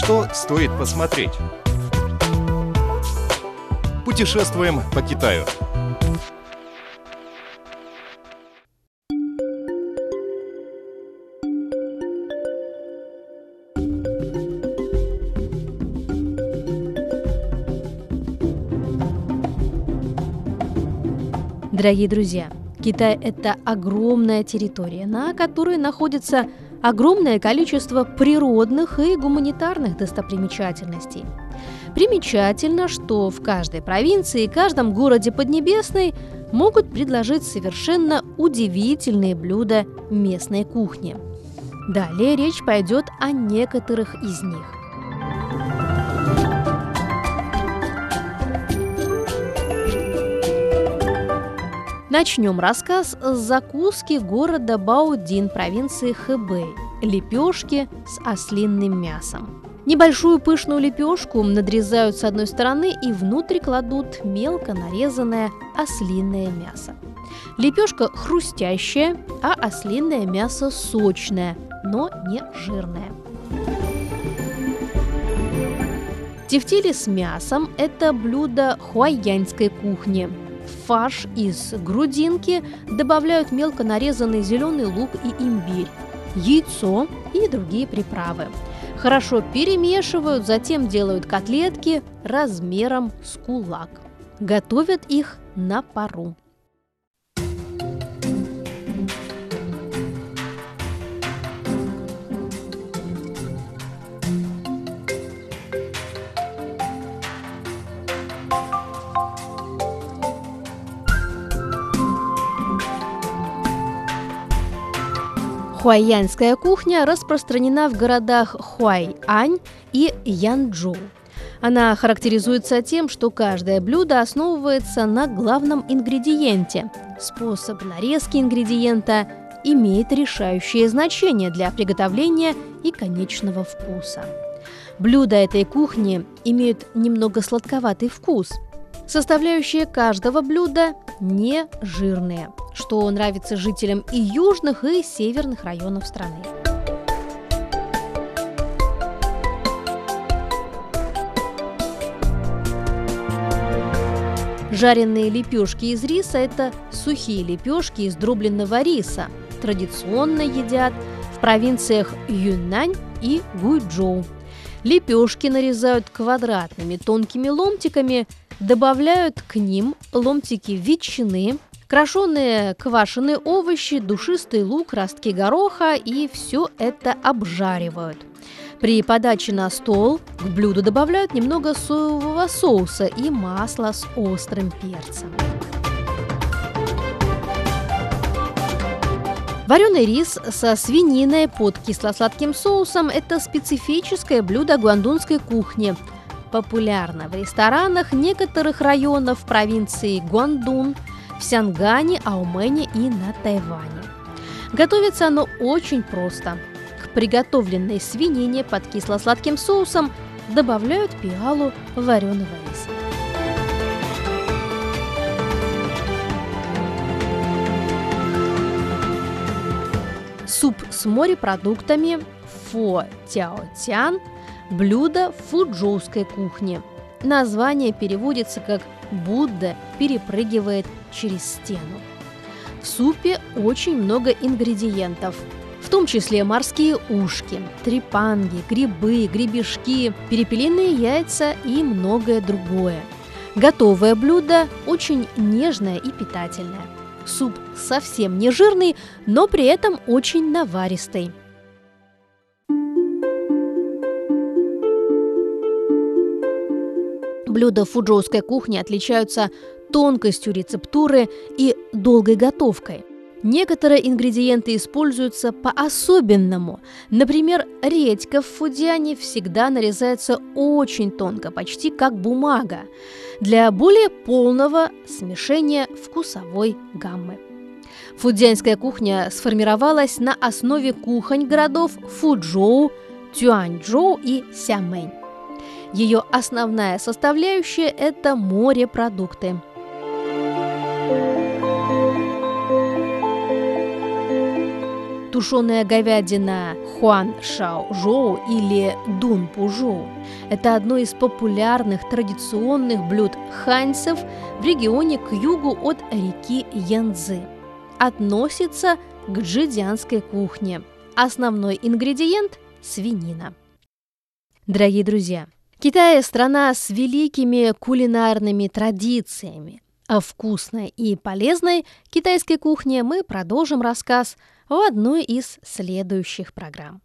Что стоит посмотреть? Путешествуем по Китаю. Дорогие друзья, Китай – это огромная территория, на которой находится огромное количество природных и гуманитарных достопримечательностей. Примечательно, что в каждой провинции и каждом городе Поднебесной могут предложить совершенно удивительные блюда местной кухни. Далее речь пойдет о некоторых из них. Начнем рассказ с закуски города Баудин провинции Хэбэй – лепешки с ослинным мясом. Небольшую пышную лепешку надрезают с одной стороны и внутрь кладут мелко нарезанное ослиное мясо. Лепешка хрустящая, а ослиное мясо сочное, но не жирное. Тефтели с мясом – это блюдо хуайянской кухни – фарш из грудинки добавляют мелко нарезанный зеленый лук и имбирь, яйцо и другие приправы. Хорошо перемешивают, затем делают котлетки размером с кулак. Готовят их на пару. Хуайянская кухня распространена в городах Хуайань и Янчжоу. Она характеризуется тем, что каждое блюдо основывается на главном ингредиенте. Способ нарезки ингредиента имеет решающее значение для приготовления и конечного вкуса. Блюда этой кухни имеют немного сладковатый вкус. Составляющие каждого блюда не жирные, что нравится жителям и южных, и северных районов страны. Жареные лепешки из риса – это сухие лепешки из дробленного риса. Традиционно едят в провинциях Юньнань и Гуйчжоу. Лепешки нарезают квадратными тонкими ломтиками, добавляют к ним ломтики ветчины, Крашеные квашеные овощи, душистый лук, ростки гороха и все это обжаривают. При подаче на стол к блюду добавляют немного соевого соуса и масла с острым перцем. Вареный рис со свининой под кисло-сладким соусом – это специфическое блюдо гуандунской кухни. Популярно в ресторанах некоторых районов провинции Гуандун – в Сянгане, Аумене и на Тайване. Готовится оно очень просто. К приготовленной свинине под кисло-сладким соусом добавляют пиалу вареного риса. Суп с морепродуктами фо тяо тян – блюдо фуджоуской кухни. Название переводится как «Будда перепрыгивает через стену. В супе очень много ингредиентов, в том числе морские ушки, трепанги, грибы, гребешки, перепелиные яйца и многое другое. Готовое блюдо очень нежное и питательное. Суп совсем не жирный, но при этом очень наваристый. Блюда фуджоуской кухни отличаются тонкостью рецептуры и долгой готовкой. Некоторые ингредиенты используются по-особенному. Например, редька в фудиане всегда нарезается очень тонко, почти как бумага, для более полного смешения вкусовой гаммы. Фудзянская кухня сформировалась на основе кухонь городов Фуджоу, Тюаньчжоу и Сямэнь. Ее основная составляющая – это морепродукты. Тушеная говядина Хуан Шао Жоу или Дун Пужоу – это одно из популярных традиционных блюд ханьцев в регионе к югу от реки Янцзы. Относится к джидианской кухне. Основной ингредиент – свинина. Дорогие друзья, Китай – страна с великими кулинарными традициями. О вкусной и полезной китайской кухне мы продолжим рассказ в одной из следующих программ.